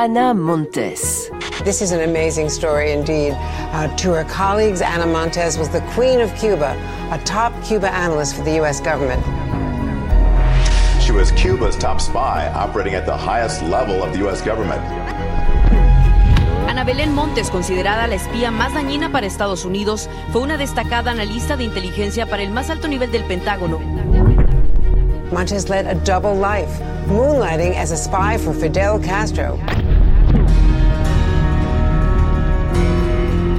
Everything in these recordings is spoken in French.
Ana Montes. This is an amazing story indeed. Uh, to her colleagues, Ana Montes was the queen of Cuba, a top Cuba analyst for the U.S. government. She was Cuba's top spy, operating at the highest level of the U.S. government. Ana Belén Montes, considerada la espía más dañina para Estados Unidos, fue una destacada analista de inteligencia para el más alto nivel del Pentágono. Montes led a double life, moonlighting as a spy for Fidel Castro.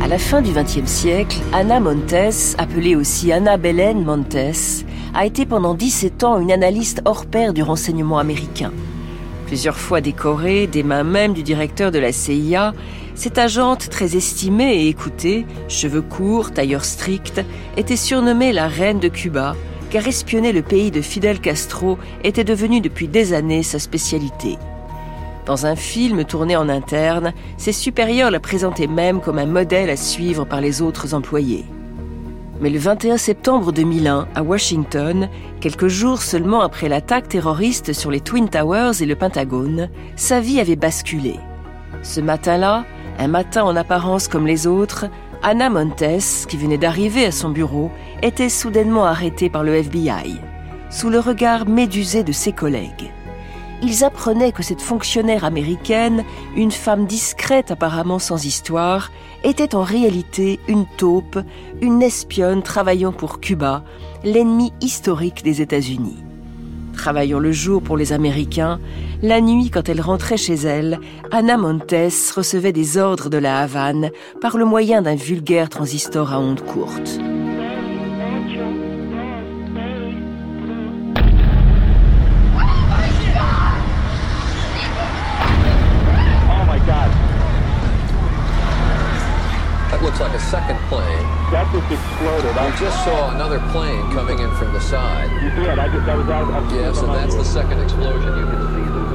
À la fin du XXe siècle, Ana Montes, appelée aussi Ana Belén Montes, a été pendant 17 ans une analyste hors pair du renseignement américain. Plusieurs fois décorée des mains même du directeur de la CIA, cette agente très estimée et écoutée, cheveux courts, tailleur strict, était surnommée la reine de Cuba, car espionner le pays de Fidel Castro était devenu depuis des années sa spécialité. Dans un film tourné en interne, ses supérieurs la présentaient même comme un modèle à suivre par les autres employés. Mais le 21 septembre 2001, à Washington, quelques jours seulement après l'attaque terroriste sur les Twin Towers et le Pentagone, sa vie avait basculé. Ce matin-là, un matin en apparence comme les autres, Anna Montes, qui venait d'arriver à son bureau, était soudainement arrêtée par le FBI, sous le regard médusé de ses collègues ils apprenaient que cette fonctionnaire américaine, une femme discrète apparemment sans histoire, était en réalité une taupe, une espionne travaillant pour Cuba, l'ennemi historique des États-Unis. Travaillant le jour pour les Américains, la nuit quand elle rentrait chez elle, Anna Montes recevait des ordres de la Havane par le moyen d'un vulgaire transistor à ondes courtes. Like a second plane. That just exploded. We just saw another plane coming in from the side. You did. I just I was out. I yes, and that's the second explosion. You can see the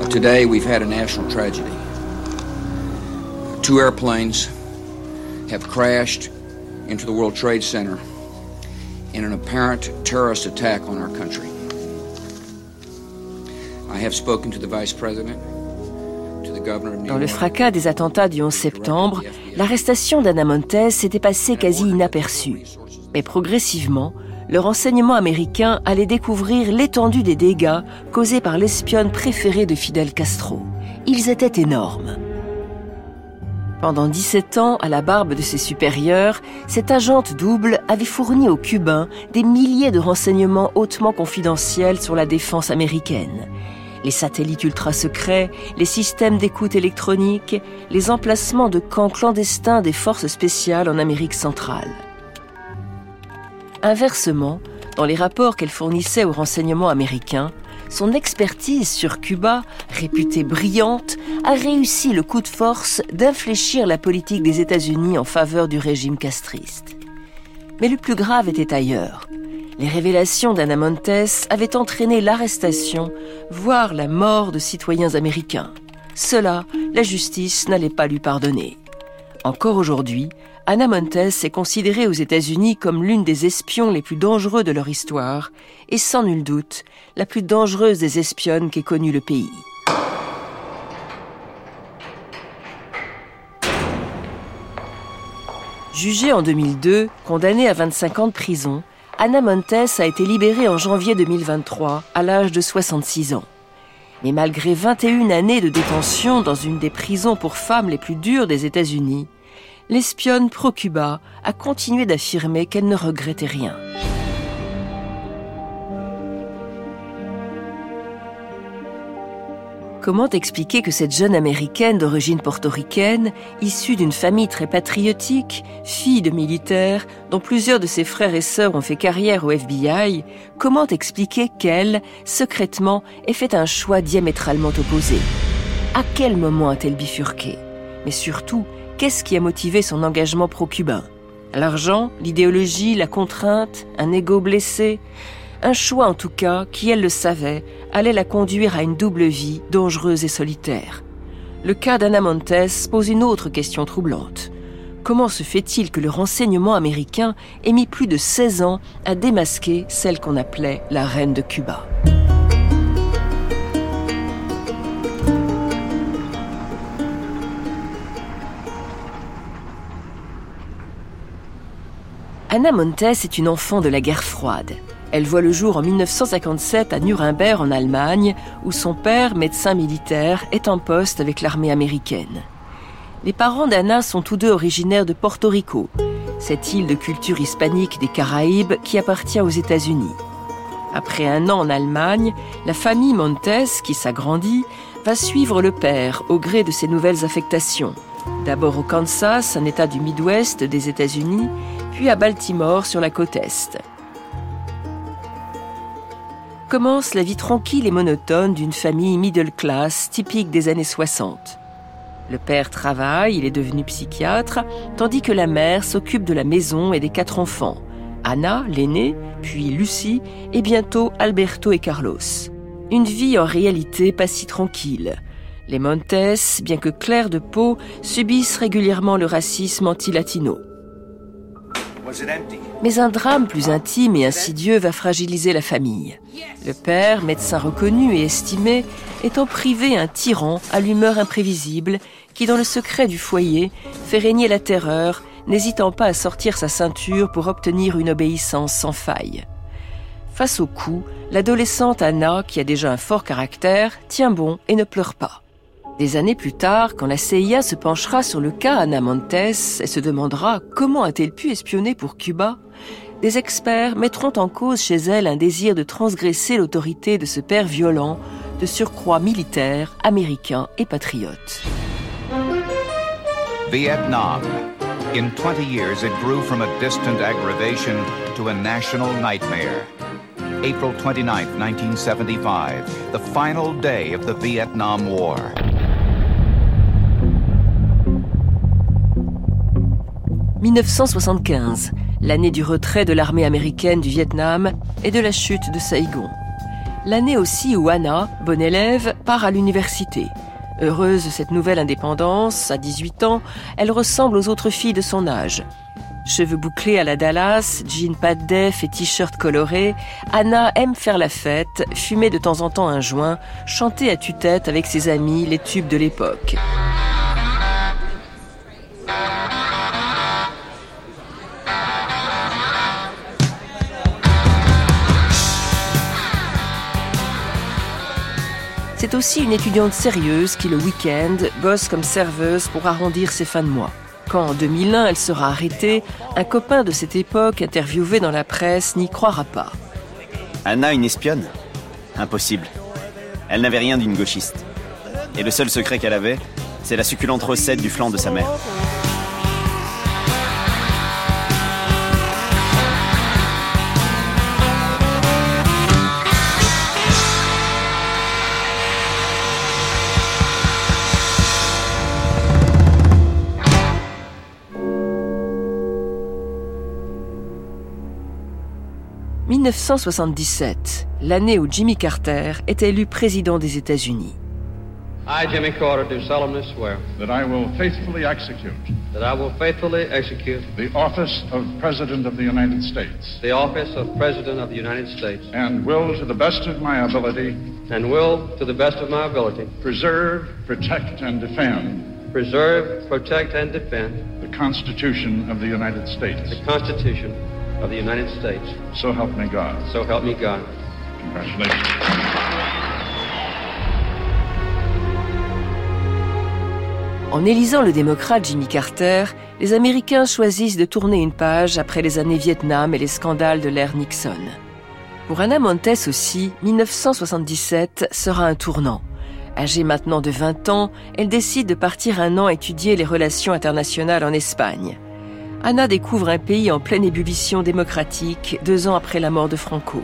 plane. Today we've had a national tragedy. Two airplanes have crashed into the World Trade Center in an apparent terrorist attack on our country. I have spoken to the Vice President. Dans le fracas des attentats du 11 septembre, l'arrestation d'Anna Montes s'était passée quasi inaperçue. Mais progressivement, le renseignement américain allait découvrir l'étendue des dégâts causés par l'espionne préférée de Fidel Castro. Ils étaient énormes. Pendant 17 ans, à la barbe de ses supérieurs, cette agente double avait fourni aux Cubains des milliers de renseignements hautement confidentiels sur la défense américaine les satellites ultra secrets, les systèmes d'écoute électronique, les emplacements de camps clandestins des forces spéciales en Amérique centrale. Inversement, dans les rapports qu'elle fournissait aux renseignements américains, son expertise sur Cuba, réputée brillante, a réussi le coup de force d'infléchir la politique des États-Unis en faveur du régime castriste. Mais le plus grave était ailleurs. Les révélations d'Anna Montes avaient entraîné l'arrestation, voire la mort de citoyens américains. Cela, la justice n'allait pas lui pardonner. Encore aujourd'hui, Anna Montes est considérée aux États-Unis comme l'une des espions les plus dangereux de leur histoire, et sans nul doute, la plus dangereuse des espionnes qu'ait connue le pays. Jugée en 2002, condamnée à 25 ans de prison, Anna Montes a été libérée en janvier 2023, à l'âge de 66 ans. Mais malgré 21 années de détention dans une des prisons pour femmes les plus dures des États-Unis, l'espionne pro-Cuba a continué d'affirmer qu'elle ne regrettait rien. Comment expliquer que cette jeune américaine d'origine portoricaine, issue d'une famille très patriotique, fille de militaires, dont plusieurs de ses frères et sœurs ont fait carrière au FBI, comment expliquer qu'elle, secrètement, ait fait un choix diamétralement opposé? À quel moment a-t-elle bifurqué? Mais surtout, qu'est-ce qui a motivé son engagement pro-cubain? L'argent, l'idéologie, la contrainte, un ego blessé un choix en tout cas qui, elle le savait, allait la conduire à une double vie dangereuse et solitaire. Le cas d'Anna Montes pose une autre question troublante. comment se fait-il que le renseignement américain ait mis plus de 16 ans à démasquer celle qu'on appelait la reine de Cuba? Anna Montes est une enfant de la guerre froide. Elle voit le jour en 1957 à Nuremberg en Allemagne, où son père, médecin militaire, est en poste avec l'armée américaine. Les parents d'Anna sont tous deux originaires de Porto Rico, cette île de culture hispanique des Caraïbes qui appartient aux États-Unis. Après un an en Allemagne, la famille Montes, qui s'agrandit, va suivre le père au gré de ses nouvelles affectations. D'abord au Kansas, un état du Midwest des États-Unis, puis à Baltimore sur la côte Est commence la vie tranquille et monotone d'une famille middle class typique des années 60. Le père travaille, il est devenu psychiatre, tandis que la mère s'occupe de la maison et des quatre enfants. Anna, l'aînée, puis Lucie, et bientôt Alberto et Carlos. Une vie en réalité pas si tranquille. Les Montes, bien que clairs de peau, subissent régulièrement le racisme anti-latino. Mais un drame plus intime et insidieux va fragiliser la famille. Le père, médecin reconnu et estimé, étant privé un tyran à l'humeur imprévisible qui, dans le secret du foyer, fait régner la terreur, n'hésitant pas à sortir sa ceinture pour obtenir une obéissance sans faille. Face au coup, l'adolescente Anna, qui a déjà un fort caractère, tient bon et ne pleure pas. Des années plus tard, quand la CIA se penchera sur le cas Ana Montes et se demandera comment a-t-elle pu espionner pour Cuba, des experts mettront en cause chez elle un désir de transgresser l'autorité de ce père violent, de surcroît militaire, américain et patriote. Vietnam. In 20 years, it grew from a distant aggravation to a national nightmare. April 29, 1975, the final day of the Vietnam War. 1975, l'année du retrait de l'armée américaine du Vietnam et de la chute de Saigon. L'année aussi où Anna, bonne élève, part à l'université. Heureuse de cette nouvelle indépendance, à 18 ans, elle ressemble aux autres filles de son âge. Cheveux bouclés à la Dallas, jean pas def et t-shirt coloré, Anna aime faire la fête, fumer de temps en temps un joint, chanter à tue-tête avec ses amis les tubes de l'époque. C'est aussi une étudiante sérieuse qui, le week-end, bosse comme serveuse pour arrondir ses fins de mois. Quand en 2001 elle sera arrêtée, un copain de cette époque, interviewé dans la presse, n'y croira pas. Anna, une espionne? Impossible. Elle n'avait rien d'une gauchiste. Et le seul secret qu'elle avait, c'est la succulente recette du flanc de sa mère. 1977, l'année où Jimmy Carter est élu président des États-Unis. I, Jimmy Carter, do solemnly swear that I will faithfully execute that I will faithfully execute the office of President of the United States the office of President of the United States and will, to the best of my ability, and will, to the best of my ability, preserve, protect, and defend preserve, protect, and defend the Constitution of the United States. the Constitution of the United States. So help me God. So help me God. Congratulations. En élisant le démocrate Jimmy Carter, les Américains choisissent de tourner une page après les années Vietnam et les scandales de l'ère Nixon. Pour Anna Montes aussi, 1977 sera un tournant. Âgée maintenant de 20 ans, elle décide de partir un an étudier les relations internationales en Espagne. Anna découvre un pays en pleine ébullition démocratique deux ans après la mort de Franco.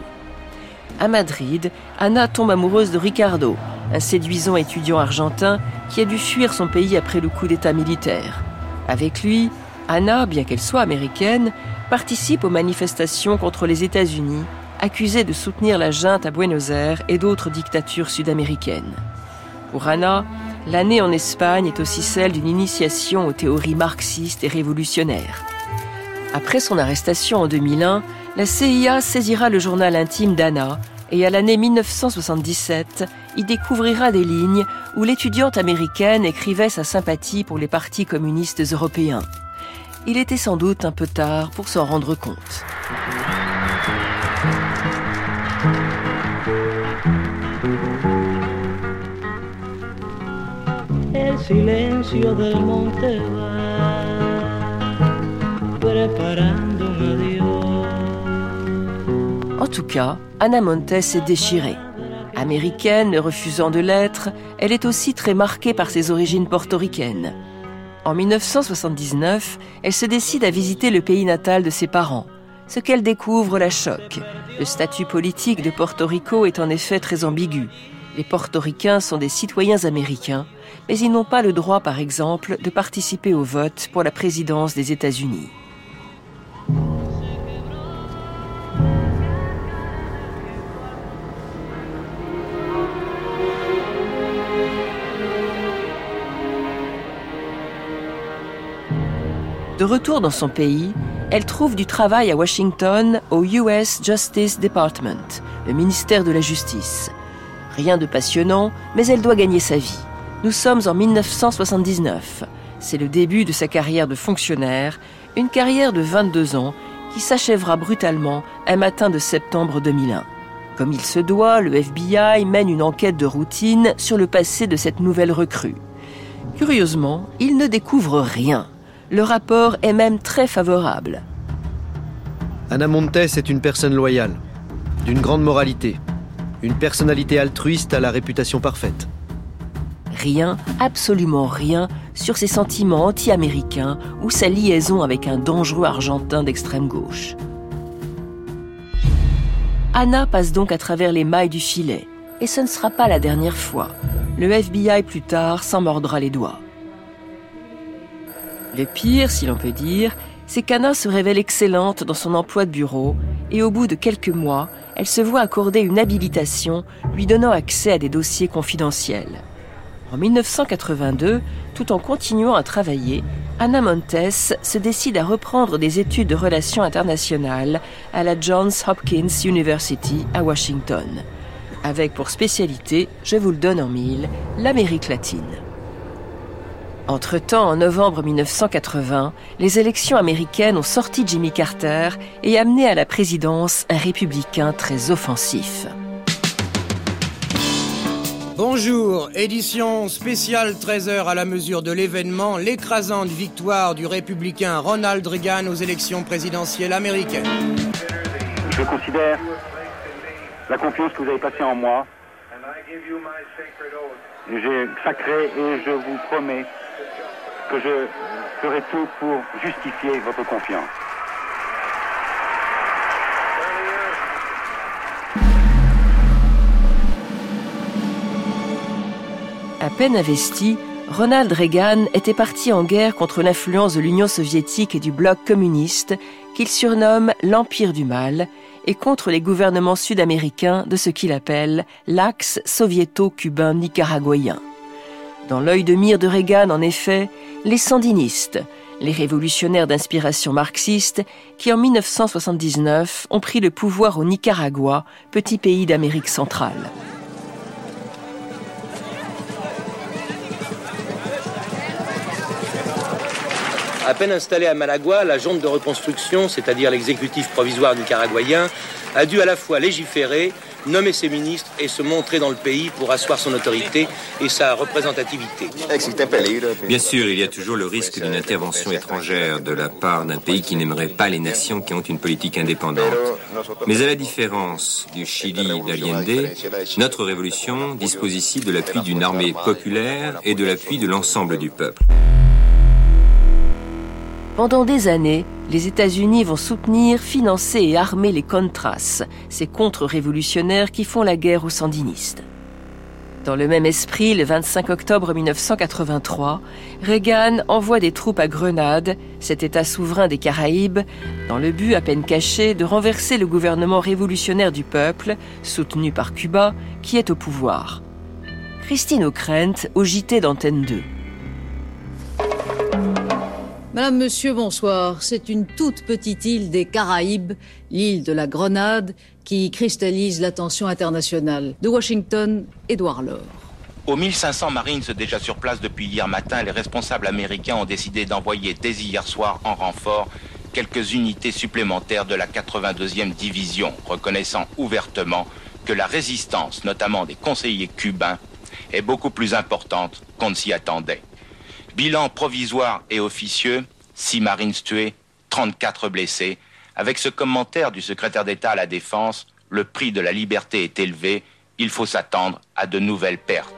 À Madrid, Anna tombe amoureuse de Ricardo, un séduisant étudiant argentin qui a dû fuir son pays après le coup d'État militaire. Avec lui, Anna, bien qu'elle soit américaine, participe aux manifestations contre les États-Unis, accusée de soutenir la junte à Buenos Aires et d'autres dictatures sud-américaines. Pour Anna, L'année en Espagne est aussi celle d'une initiation aux théories marxistes et révolutionnaires. Après son arrestation en 2001, la CIA saisira le journal intime d'Anna et à l'année 1977, y découvrira des lignes où l'étudiante américaine écrivait sa sympathie pour les partis communistes européens. Il était sans doute un peu tard pour s'en rendre compte. En tout cas, Anna Montes est déchirée. Américaine, refusant de l'être, elle est aussi très marquée par ses origines portoricaines. En 1979, elle se décide à visiter le pays natal de ses parents. Ce qu'elle découvre la choque. Le statut politique de Porto Rico est en effet très ambigu. Les portoricains sont des citoyens américains, mais ils n'ont pas le droit, par exemple, de participer au vote pour la présidence des États-Unis. De retour dans son pays, elle trouve du travail à Washington au US Justice Department, le ministère de la Justice. Rien de passionnant, mais elle doit gagner sa vie. Nous sommes en 1979. C'est le début de sa carrière de fonctionnaire, une carrière de 22 ans qui s'achèvera brutalement un matin de septembre 2001. Comme il se doit, le FBI mène une enquête de routine sur le passé de cette nouvelle recrue. Curieusement, il ne découvre rien. Le rapport est même très favorable. Anna Montes est une personne loyale, d'une grande moralité, une personnalité altruiste à la réputation parfaite. Rien, absolument rien, sur ses sentiments anti-américains ou sa liaison avec un dangereux argentin d'extrême gauche. Anna passe donc à travers les mailles du filet, et ce ne sera pas la dernière fois. Le FBI plus tard s'en mordra les doigts. Le pire, si l'on peut dire, c'est qu'Anna se révèle excellente dans son emploi de bureau et au bout de quelques mois, elle se voit accorder une habilitation lui donnant accès à des dossiers confidentiels. En 1982, tout en continuant à travailler, Anna Montes se décide à reprendre des études de relations internationales à la Johns Hopkins University à Washington, avec pour spécialité, je vous le donne en mille, l'Amérique latine. Entre-temps, en novembre 1980, les élections américaines ont sorti Jimmy Carter et amené à la présidence un républicain très offensif. Bonjour, édition spéciale 13h à la mesure de l'événement, l'écrasante victoire du républicain Ronald Reagan aux élections présidentielles américaines. Je considère la confiance que vous avez passée en moi. J'ai sacré et je vous promets que je ferai tout pour justifier votre confiance. Peine investi, Ronald Reagan était parti en guerre contre l'influence de l'Union soviétique et du bloc communiste qu'il surnomme l'Empire du Mal et contre les gouvernements sud-américains de ce qu'il appelle l'axe soviéto-cubain nicaraguayen. Dans l'œil de mire de Reagan, en effet, les sandinistes, les révolutionnaires d'inspiration marxiste qui en 1979 ont pris le pouvoir au Nicaragua, petit pays d'Amérique centrale. À peine installée à Malagua, la junte de reconstruction, c'est-à-dire l'exécutif provisoire nicaraguayen, a dû à la fois légiférer, nommer ses ministres et se montrer dans le pays pour asseoir son autorité et sa représentativité. Bien sûr, il y a toujours le risque d'une intervention étrangère de la part d'un pays qui n'aimerait pas les nations qui ont une politique indépendante. Mais à la différence du Chili d'Allende, notre révolution dispose ici de l'appui d'une armée populaire et de l'appui de l'ensemble du peuple. Pendant des années, les États-Unis vont soutenir, financer et armer les Contras, ces contre-révolutionnaires qui font la guerre aux sandinistes. Dans le même esprit, le 25 octobre 1983, Reagan envoie des troupes à Grenade, cet État souverain des Caraïbes, dans le but à peine caché de renverser le gouvernement révolutionnaire du peuple, soutenu par Cuba, qui est au pouvoir. Christine O'Krent au JT d'Antenne 2. Madame, Monsieur, bonsoir. C'est une toute petite île des Caraïbes, l'île de la Grenade, qui cristallise l'attention internationale de Washington, Edouard Laure. Aux 1500 Marines déjà sur place depuis hier matin, les responsables américains ont décidé d'envoyer dès hier soir en renfort quelques unités supplémentaires de la 82e division, reconnaissant ouvertement que la résistance, notamment des conseillers cubains, est beaucoup plus importante qu'on ne s'y attendait. Bilan provisoire et officieux, 6 marines tués, 34 blessés. Avec ce commentaire du secrétaire d'État à la Défense, le prix de la liberté est élevé, il faut s'attendre à de nouvelles pertes.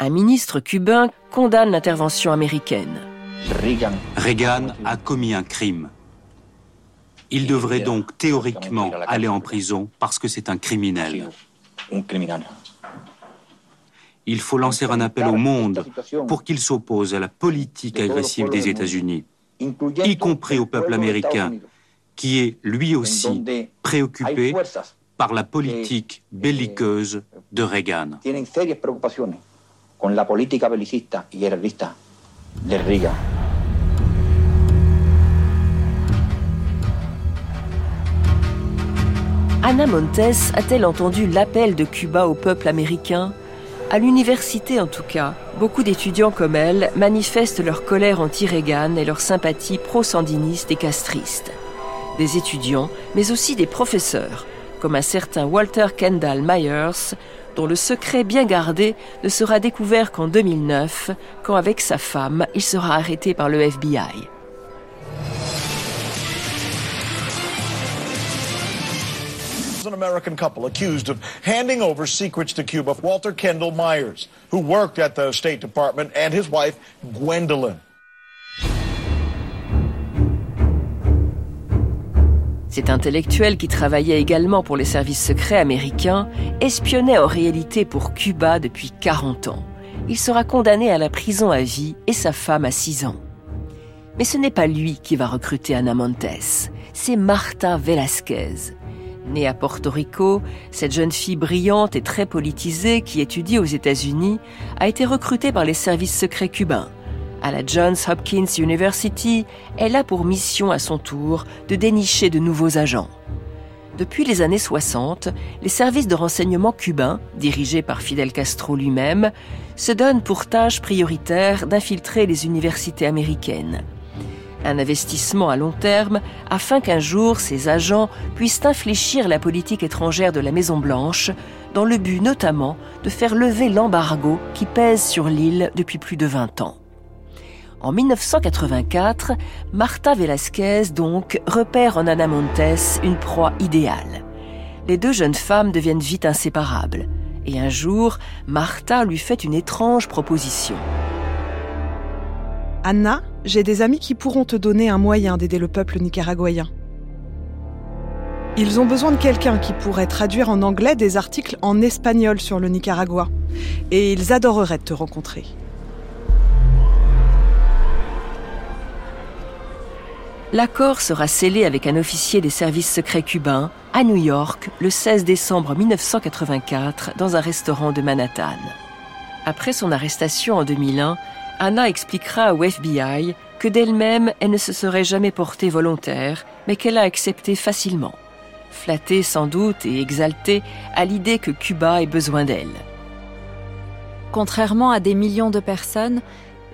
Un ministre cubain condamne l'intervention américaine. Reagan a commis un crime. Il devrait donc théoriquement aller en prison parce que c'est un criminel. Il faut lancer un appel au monde pour qu'il s'oppose à la politique agressive des États-Unis, y compris au peuple américain, qui est lui aussi préoccupé par la politique belliqueuse de Reagan. Ana Montes a-t-elle entendu l'appel de Cuba au peuple américain? À l'université en tout cas, beaucoup d'étudiants comme elle manifestent leur colère anti-Reagan et leur sympathie pro-sandiniste et castriste. Des étudiants, mais aussi des professeurs, comme un certain Walter Kendall Myers, dont le secret bien gardé ne sera découvert qu'en 2009, quand avec sa femme, il sera arrêté par le FBI. American couple accused of handing over secrets to Cuba. Walter Kendall Myers, who worked at the State Department, and his wife, Gwendolyn. Cet intellectuel qui travaillait également pour les services secrets américains espionnait en réalité pour Cuba depuis 40 ans. Il sera condamné à la prison à vie et sa femme à 6 ans. Mais ce n'est pas lui qui va recruter Ana Montes, c'est Marta Velasquez. Née à Porto Rico, cette jeune fille brillante et très politisée qui étudie aux États-Unis a été recrutée par les services secrets cubains. À la Johns Hopkins University, elle a pour mission à son tour de dénicher de nouveaux agents. Depuis les années 60, les services de renseignement cubains, dirigés par Fidel Castro lui-même, se donnent pour tâche prioritaire d'infiltrer les universités américaines. Un investissement à long terme afin qu'un jour ces agents puissent infléchir la politique étrangère de la Maison-Blanche, dans le but notamment de faire lever l'embargo qui pèse sur l'île depuis plus de 20 ans. En 1984, Marta Velasquez donc repère en Ana Montes une proie idéale. Les deux jeunes femmes deviennent vite inséparables. Et un jour, Marta lui fait une étrange proposition. Anna, j'ai des amis qui pourront te donner un moyen d'aider le peuple nicaraguayen. Ils ont besoin de quelqu'un qui pourrait traduire en anglais des articles en espagnol sur le Nicaragua. Et ils adoreraient te rencontrer. L'accord sera scellé avec un officier des services secrets cubains à New York le 16 décembre 1984 dans un restaurant de Manhattan. Après son arrestation en 2001, Anna expliquera au FBI que d'elle-même, elle ne se serait jamais portée volontaire, mais qu'elle a accepté facilement, flattée sans doute et exaltée à l'idée que Cuba ait besoin d'elle. Contrairement à des millions de personnes,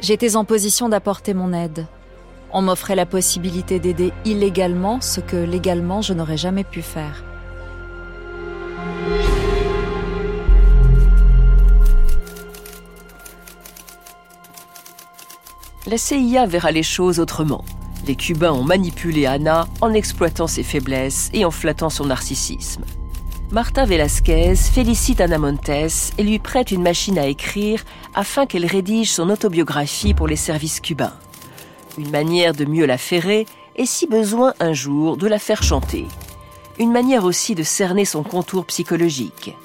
j'étais en position d'apporter mon aide. On m'offrait la possibilité d'aider illégalement ce que légalement je n'aurais jamais pu faire. La CIA verra les choses autrement. Les Cubains ont manipulé Anna en exploitant ses faiblesses et en flattant son narcissisme. Marta Velasquez félicite Ana Montes et lui prête une machine à écrire afin qu'elle rédige son autobiographie pour les services cubains. Une manière de mieux la ferrer et si besoin un jour de la faire chanter. Une manière aussi de cerner son contour psychologique.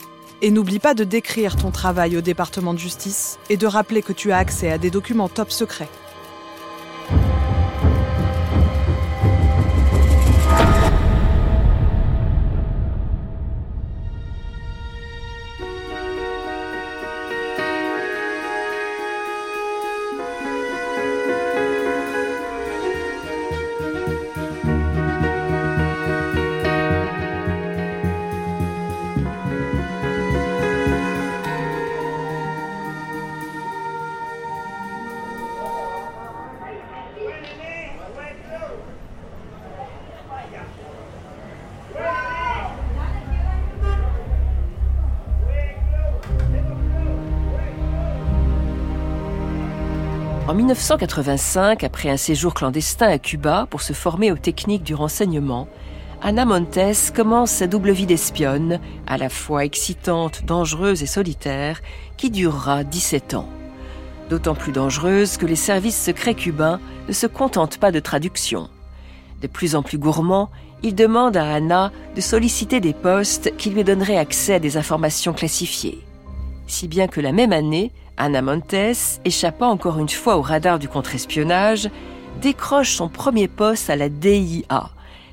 Et n'oublie pas de décrire ton travail au département de justice et de rappeler que tu as accès à des documents top secrets. 1985, après un séjour clandestin à Cuba pour se former aux techniques du renseignement, Anna Montes commence sa double vie d'espionne, à la fois excitante, dangereuse et solitaire, qui durera 17 ans. D'autant plus dangereuse que les services secrets cubains ne se contentent pas de traduction. De plus en plus gourmand, il demande à Anna de solliciter des postes qui lui donneraient accès à des informations classifiées. Si bien que la même année, Anna Montes, échappant encore une fois au radar du contre-espionnage, décroche son premier poste à la DIA,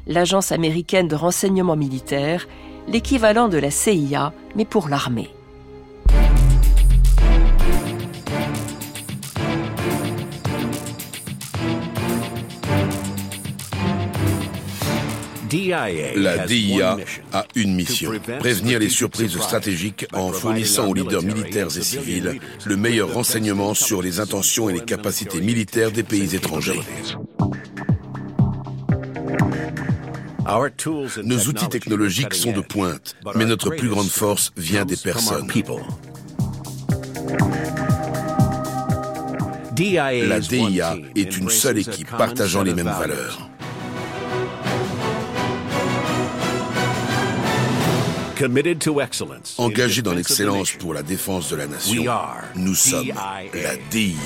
l'agence américaine de renseignement militaire, l'équivalent de la CIA, mais pour l'armée. La DIA a une mission, prévenir les surprises stratégiques en fournissant aux leaders militaires et civils le meilleur renseignement sur les intentions et les capacités militaires des pays étrangers. Nos outils technologiques sont de pointe, mais notre plus grande force vient des personnes. La DIA est une seule équipe partageant les mêmes valeurs. Engagés dans l'excellence pour la défense de la nation, nous sommes la DIA.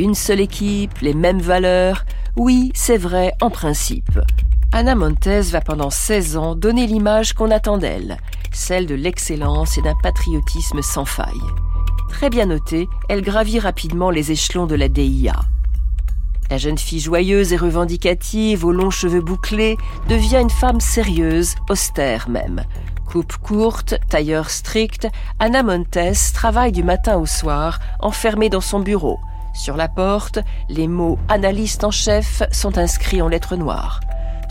Une seule équipe, les mêmes valeurs, oui, c'est vrai, en principe. Anna Montes va pendant 16 ans donner l'image qu'on attend d'elle, celle de l'excellence et d'un patriotisme sans faille. Très bien notée, elle gravit rapidement les échelons de la DIA. La jeune fille joyeuse et revendicative, aux longs cheveux bouclés, devient une femme sérieuse, austère même. Coupe courte, tailleur strict, Anna Montes travaille du matin au soir, enfermée dans son bureau. Sur la porte, les mots analyste en chef sont inscrits en lettres noires.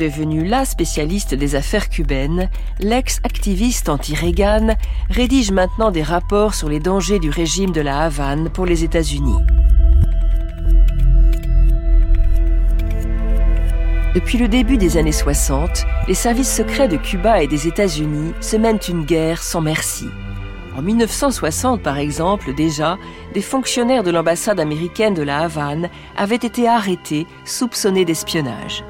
Devenue la spécialiste des affaires cubaines, l'ex-activiste anti-Reagan rédige maintenant des rapports sur les dangers du régime de la Havane pour les États-Unis. Depuis le début des années 60, les services secrets de Cuba et des États-Unis se mènent une guerre sans merci. En 1960, par exemple, déjà, des fonctionnaires de l'ambassade américaine de la Havane avaient été arrêtés, soupçonnés d'espionnage.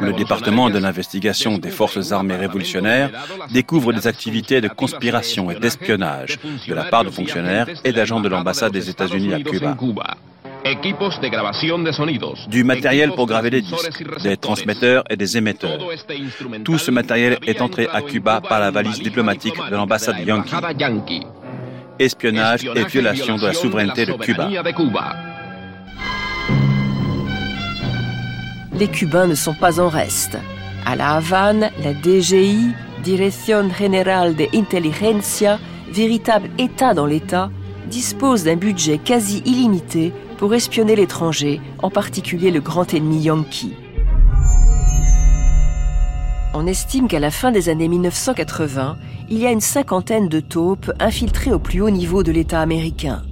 Le département de l'investigation des forces armées révolutionnaires découvre des activités de conspiration et d'espionnage de la part de fonctionnaires et d'agents de l'ambassade des États-Unis à Cuba. Du matériel pour graver des disques, des transmetteurs et des émetteurs. Tout ce matériel est entré à Cuba par la valise diplomatique de l'ambassade Yankee. Espionnage et violation de la souveraineté de Cuba. Les Cubains ne sont pas en reste. À La Havane, la DGI, Dirección General de Inteligencia, véritable État dans l'État, dispose d'un budget quasi illimité pour espionner l'étranger, en particulier le grand ennemi Yankee. On estime qu'à la fin des années 1980, il y a une cinquantaine de taupes infiltrées au plus haut niveau de l'État américain.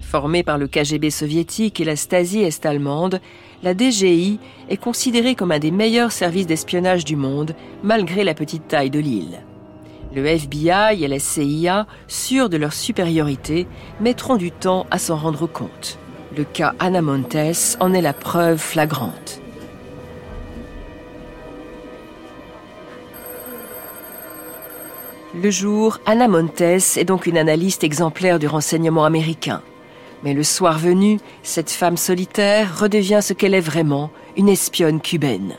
Formée par le KGB soviétique et la Stasi est-allemande, la DGI est considérée comme un des meilleurs services d'espionnage du monde, malgré la petite taille de l'île. Le FBI et la CIA, sûrs de leur supériorité, mettront du temps à s'en rendre compte. Le cas Anna Montes en est la preuve flagrante. Le jour, Anna Montes est donc une analyste exemplaire du renseignement américain. Mais le soir venu, cette femme solitaire redevient ce qu'elle est vraiment, une espionne cubaine.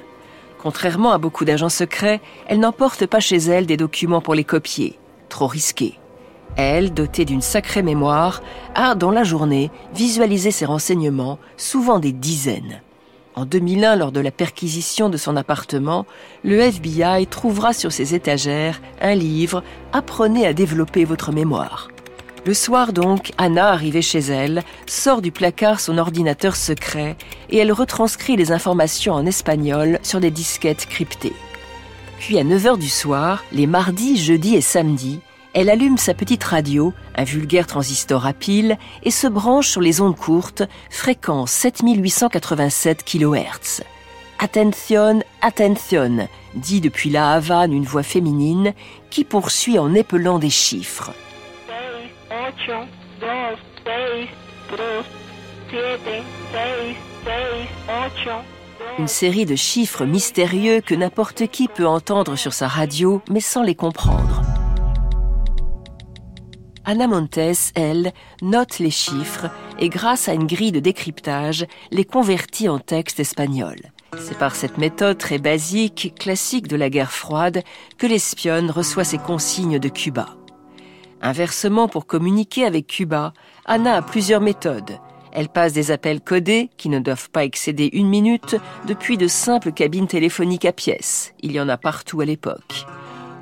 Contrairement à beaucoup d'agents secrets, elle n'emporte pas chez elle des documents pour les copier. Trop risqué. Elle, dotée d'une sacrée mémoire, a, dans la journée, visualisé ses renseignements, souvent des dizaines. En 2001, lors de la perquisition de son appartement, le FBI trouvera sur ses étagères un livre Apprenez à développer votre mémoire. Le soir donc, Anna, arrivée chez elle, sort du placard son ordinateur secret et elle retranscrit les informations en espagnol sur des disquettes cryptées. Puis à 9h du soir, les mardis, jeudis et samedis, Elle allume sa petite radio, un vulgaire transistor à pile, et se branche sur les ondes courtes, fréquence 7887 kHz. Attention, attention, dit depuis la Havane une voix féminine qui poursuit en épelant des chiffres. Une série de chiffres mystérieux que n'importe qui peut entendre sur sa radio, mais sans les comprendre. Anna Montes, elle, note les chiffres et grâce à une grille de décryptage, les convertit en texte espagnol. C'est par cette méthode très basique, classique de la guerre froide, que l'espionne reçoit ses consignes de Cuba. Inversement, pour communiquer avec Cuba, Anna a plusieurs méthodes. Elle passe des appels codés, qui ne doivent pas excéder une minute, depuis de simples cabines téléphoniques à pièces. Il y en a partout à l'époque.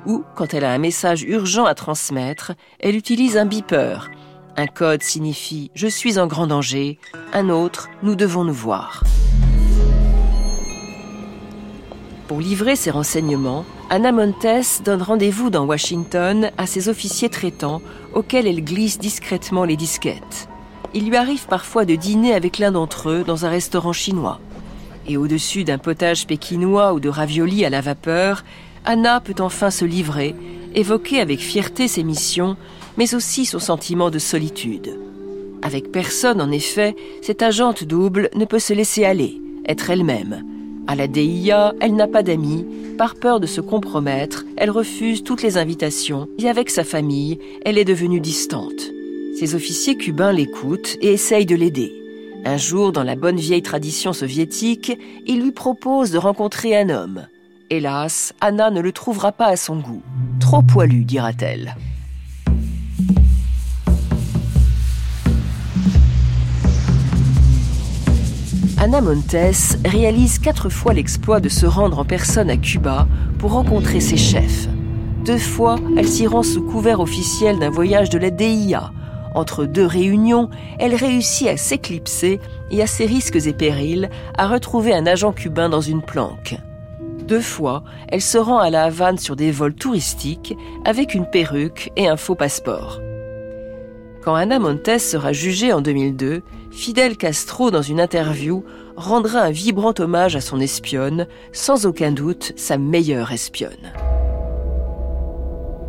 Ou, quand elle a un message urgent à transmettre, elle utilise un beeper. Un code signifie ⁇ Je suis en grand danger ⁇ un autre ⁇ Nous devons nous voir ⁇ pour livrer ses renseignements, Anna Montes donne rendez-vous dans Washington à ses officiers traitants auxquels elle glisse discrètement les disquettes. Il lui arrive parfois de dîner avec l'un d'entre eux dans un restaurant chinois. Et au-dessus d'un potage pékinois ou de raviolis à la vapeur, Anna peut enfin se livrer, évoquer avec fierté ses missions, mais aussi son sentiment de solitude. Avec personne, en effet, cette agente double ne peut se laisser aller, être elle-même, à la DIA, elle n'a pas d'amis. Par peur de se compromettre, elle refuse toutes les invitations et avec sa famille, elle est devenue distante. Ses officiers cubains l'écoutent et essayent de l'aider. Un jour, dans la bonne vieille tradition soviétique, ils lui proposent de rencontrer un homme. Hélas, Anna ne le trouvera pas à son goût. Trop poilu, dira-t-elle. Anna Montes réalise quatre fois l'exploit de se rendre en personne à Cuba pour rencontrer ses chefs. Deux fois, elle s'y rend sous couvert officiel d'un voyage de la DIA. Entre deux réunions, elle réussit à s'éclipser et à ses risques et périls à retrouver un agent cubain dans une planque. Deux fois, elle se rend à la Havane sur des vols touristiques avec une perruque et un faux passeport. Quand Anna Montes sera jugée en 2002, Fidel Castro, dans une interview, rendra un vibrant hommage à son espionne, sans aucun doute sa meilleure espionne.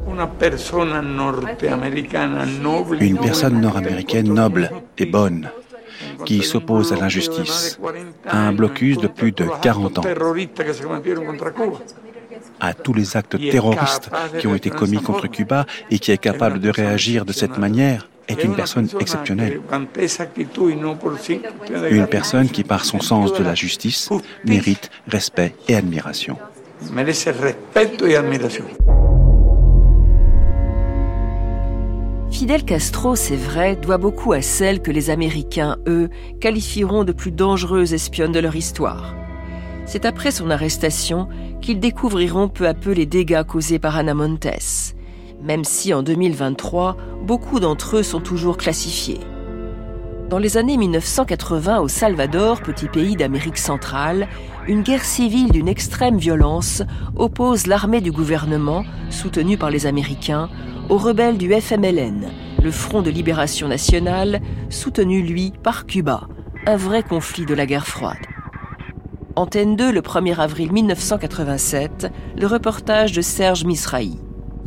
Une personne nord-américaine noble et bonne, qui s'oppose à l'injustice, à un blocus de plus de 40 ans, à tous les actes terroristes qui ont été commis contre Cuba et qui est capable de réagir de cette manière est une personne exceptionnelle. Une personne qui, par son sens de la justice, mérite respect et admiration. Fidel Castro, c'est vrai, doit beaucoup à celle que les Américains, eux, qualifieront de plus dangereuse espionne de leur histoire. C'est après son arrestation qu'ils découvriront peu à peu les dégâts causés par Ana Montes même si en 2023, beaucoup d'entre eux sont toujours classifiés. Dans les années 1980 au Salvador, petit pays d'Amérique centrale, une guerre civile d'une extrême violence oppose l'armée du gouvernement, soutenue par les Américains, aux rebelles du FMLN, le Front de Libération Nationale, soutenu lui par Cuba, un vrai conflit de la guerre froide. Antenne 2, le 1er avril 1987, le reportage de Serge Misrahi.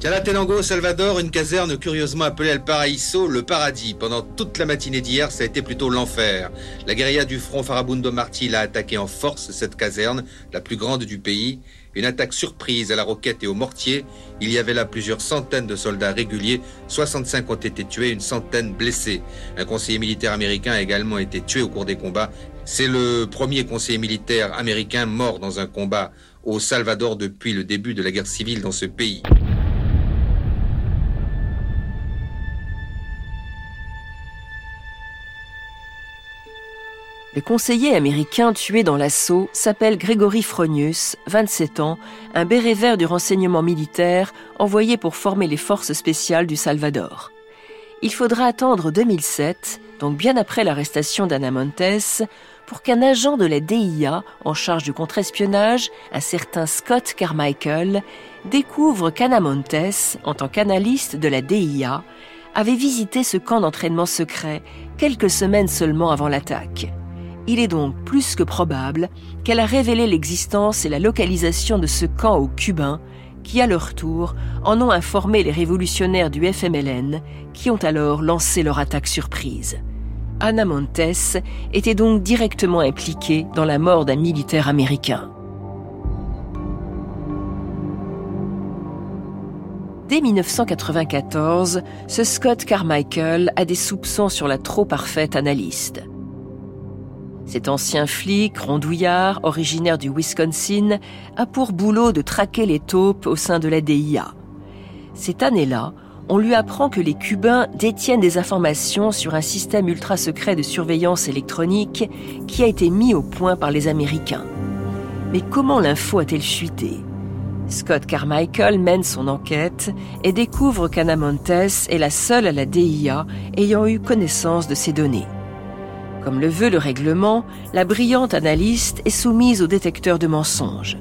Calatenango, Salvador, une caserne curieusement appelée El Paraíso, le paradis. Pendant toute la matinée d'hier, ça a été plutôt l'enfer. La guérilla du front Farabundo Marti l'a attaqué en force, cette caserne, la plus grande du pays. Une attaque surprise à la roquette et au mortier. Il y avait là plusieurs centaines de soldats réguliers. 65 ont été tués, une centaine blessés. Un conseiller militaire américain a également été tué au cours des combats. C'est le premier conseiller militaire américain mort dans un combat au Salvador depuis le début de la guerre civile dans ce pays. Le conseiller américain tué dans l'assaut s'appelle Gregory Fronius, 27 ans, un béret du renseignement militaire envoyé pour former les forces spéciales du Salvador. Il faudra attendre 2007, donc bien après l'arrestation d'Anna Montes, pour qu'un agent de la DIA en charge du contre-espionnage, un certain Scott Carmichael, découvre qu'Anna Montes, en tant qu'analyste de la DIA, avait visité ce camp d'entraînement secret quelques semaines seulement avant l'attaque. Il est donc plus que probable qu'elle a révélé l'existence et la localisation de ce camp aux Cubains, qui à leur tour en ont informé les révolutionnaires du FMLN, qui ont alors lancé leur attaque surprise. Anna Montes était donc directement impliquée dans la mort d'un militaire américain. Dès 1994, ce Scott Carmichael a des soupçons sur la trop parfaite analyste. Cet ancien flic, rondouillard, originaire du Wisconsin, a pour boulot de traquer les taupes au sein de la DIA. Cette année-là, on lui apprend que les Cubains détiennent des informations sur un système ultra secret de surveillance électronique qui a été mis au point par les Américains. Mais comment l'info a-t-elle fuité Scott Carmichael mène son enquête et découvre qu'Anna Montes est la seule à la DIA ayant eu connaissance de ces données. Comme le veut le règlement, la brillante analyste est soumise au détecteur de mensonges.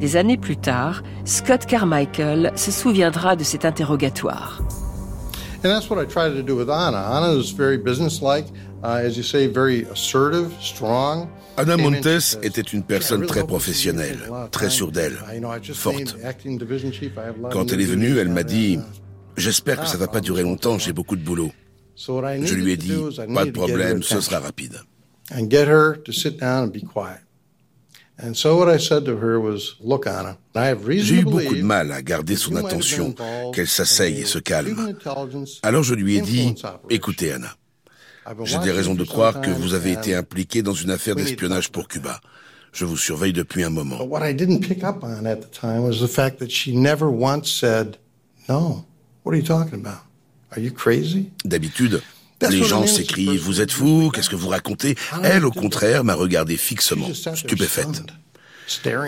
Des années plus tard, Scott Carmichael se souviendra de cet interrogatoire. And that's what I tried to do with Anna. Anna is very businesslike, uh, as you say, very assertive, strong. Anna Montes était une personne très professionnelle, très sûre d'elle, forte. Quand elle est venue, elle m'a dit J'espère que ça va pas durer longtemps, j'ai beaucoup de boulot. Je lui ai dit Pas de problème, ce sera rapide. J'ai eu beaucoup de mal à garder son attention, qu'elle s'asseye et se calme. Alors je lui ai dit Écoutez, Anna, j'ai des raisons de croire que vous avez été impliqué dans une affaire d'espionnage pour Cuba. Je vous surveille depuis un moment. D'habitude, les gens s'écrient Vous êtes fou Qu'est-ce que vous racontez? Elle, au contraire, m'a regardé fixement, stupéfaite.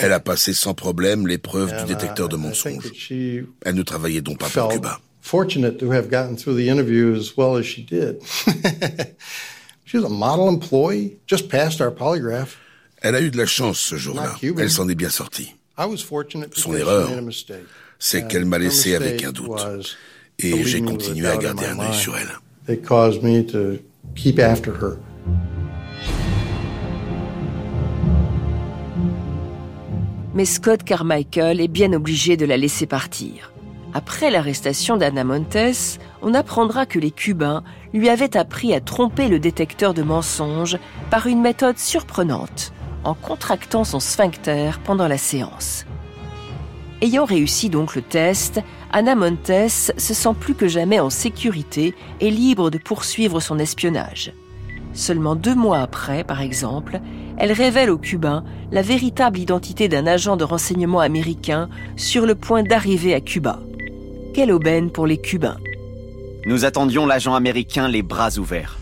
Elle a passé sans problème l'épreuve du détecteur de mensonges. Elle ne travaillait donc pas pour Cuba. fortunate to have gotten through the interview as well as she did. she was a model employee, just passed our polygraph. Elle a eu de la chance ce jour-là. Elle s'en est bien sortie. Son erreur, c'est qu'elle m'a laissé avec un doute. Et j'ai continué à garder un œil sur elle. It caused me to keep after her. Mais Scott Carmichael est bien obligé de la laisser partir. Après l'arrestation d'Anna Montes, on apprendra que les Cubains lui avaient appris à tromper le détecteur de mensonges par une méthode surprenante, en contractant son sphincter pendant la séance. Ayant réussi donc le test, Anna Montes se sent plus que jamais en sécurité et libre de poursuivre son espionnage. Seulement deux mois après, par exemple, elle révèle aux Cubains la véritable identité d'un agent de renseignement américain sur le point d'arriver à Cuba. Quelle aubaine pour les Cubains. Nous attendions l'agent américain les bras ouverts.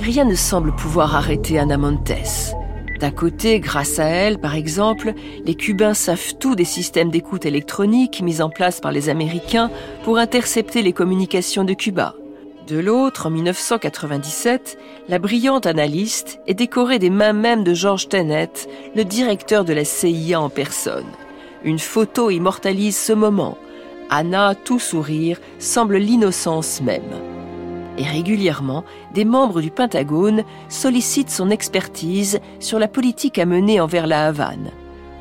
Rien ne semble pouvoir arrêter Anna Montes. D'un côté, grâce à elle, par exemple, les Cubains savent tout des systèmes d'écoute électronique mis en place par les Américains pour intercepter les communications de Cuba. De l'autre, en 1997, la brillante analyste est décorée des mains mêmes de George Tenet, le directeur de la CIA en personne. Une photo immortalise ce moment. Anna, tout sourire, semble l'innocence même. Et régulièrement, des membres du Pentagone sollicitent son expertise sur la politique à mener envers la Havane.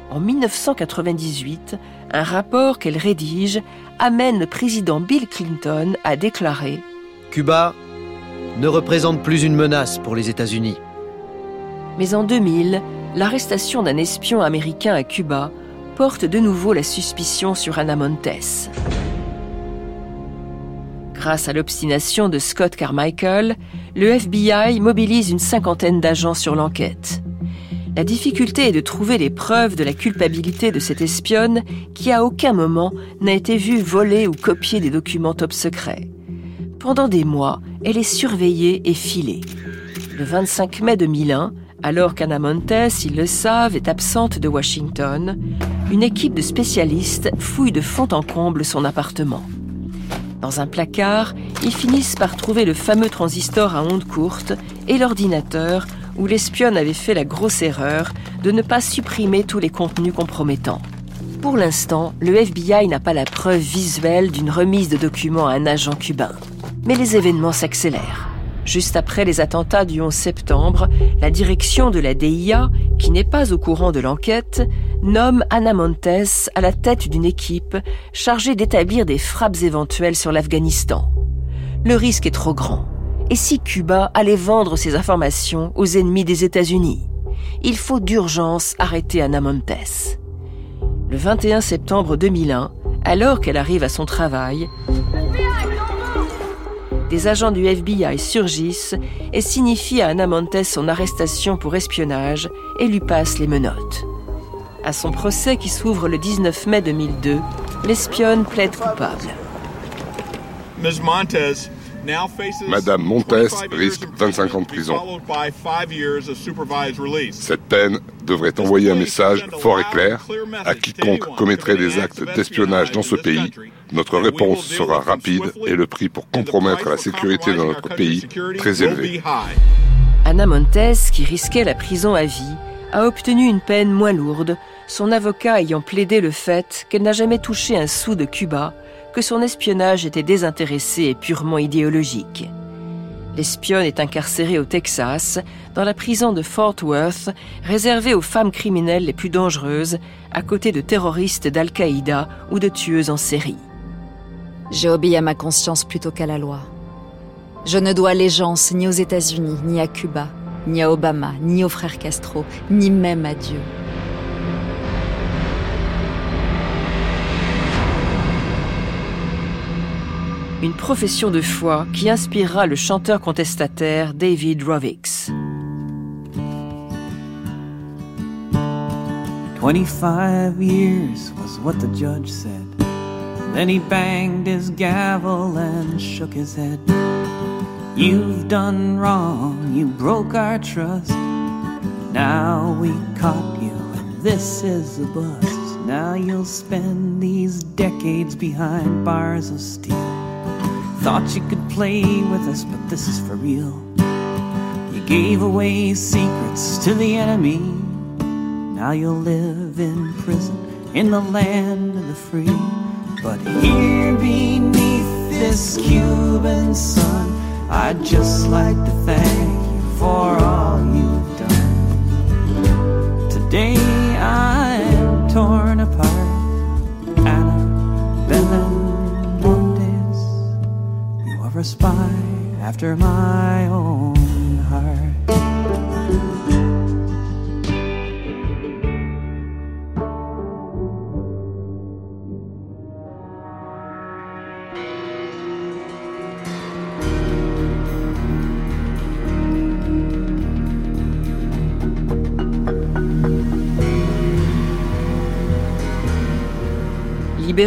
En 1998, un rapport qu'elle rédige amène le président Bill Clinton à déclarer Cuba ne représente plus une menace pour les États-Unis. Mais en 2000, l'arrestation d'un espion américain à Cuba porte de nouveau la suspicion sur Anna Montes. Grâce à l'obstination de Scott Carmichael, le FBI mobilise une cinquantaine d'agents sur l'enquête. La difficulté est de trouver les preuves de la culpabilité de cette espionne qui à aucun moment n'a été vue voler ou copier des documents top secrets. Pendant des mois, elle est surveillée et filée. Le 25 mai 2001, alors qu'Anna Montes, ils le savent, est absente de Washington, une équipe de spécialistes fouille de fond en comble son appartement. Dans un placard, ils finissent par trouver le fameux transistor à ondes courtes et l'ordinateur où l'espionne avait fait la grosse erreur de ne pas supprimer tous les contenus compromettants. Pour l'instant, le FBI n'a pas la preuve visuelle d'une remise de documents à un agent cubain. Mais les événements s'accélèrent. Juste après les attentats du 11 septembre, la direction de la DIA, qui n'est pas au courant de l'enquête, nomme Anna Montes à la tête d'une équipe chargée d'établir des frappes éventuelles sur l'Afghanistan. Le risque est trop grand. Et si Cuba allait vendre ses informations aux ennemis des États-Unis? Il faut d'urgence arrêter Anna Montes. Le 21 septembre 2001, alors qu'elle arrive à son travail, des agents du FBI surgissent et signifient à Anna Montes son arrestation pour espionnage et lui passent les menottes. À son procès qui s'ouvre le 19 mai 2002, l'espionne plaide coupable. Madame Montes risque 25 ans de prison. Cette peine devrait envoyer un message fort et clair à quiconque commettrait des actes d'espionnage dans ce pays. Notre réponse sera rapide et le prix pour compromettre la sécurité de notre pays très élevé. Anna Montes, qui risquait la prison à vie, a obtenu une peine moins lourde, son avocat ayant plaidé le fait qu'elle n'a jamais touché un sou de Cuba que son espionnage était désintéressé et purement idéologique. L'espionne est incarcérée au Texas, dans la prison de Fort Worth, réservée aux femmes criminelles les plus dangereuses, à côté de terroristes d'Al-Qaïda ou de tueuses en série. J'ai obéi à ma conscience plutôt qu'à la loi. Je ne dois allégeance ni aux États-Unis, ni à Cuba, ni à Obama, ni au frère Castro, ni même à Dieu. une profession de foi qui inspirera le chanteur contestataire David Rovix. 25 years was what the judge said. Then he banged his gavel and shook his head. You've done wrong, you broke our trust. Now we caught you, and this is a bust. Now you'll spend these decades behind bars of steel. Thought you could play with us, but this is for real. You gave away secrets to the enemy. Now you'll live in prison in the land of the free. But here beneath this Cuban sun, I'd just like to thank you for all you've done. Today I'm torn apart. Anna Benamontes. You are a spy after my own heart.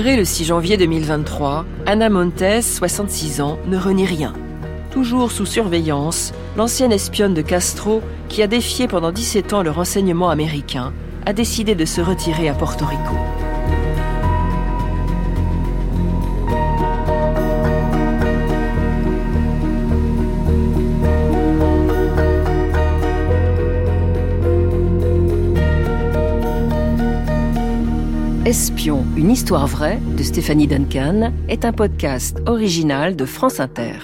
Le 6 janvier 2023, Anna Montes, 66 ans, ne renie rien. Toujours sous surveillance, l'ancienne espionne de Castro, qui a défié pendant 17 ans le renseignement américain, a décidé de se retirer à Porto Rico. Espion, une histoire vraie de Stéphanie Duncan est un podcast original de France Inter.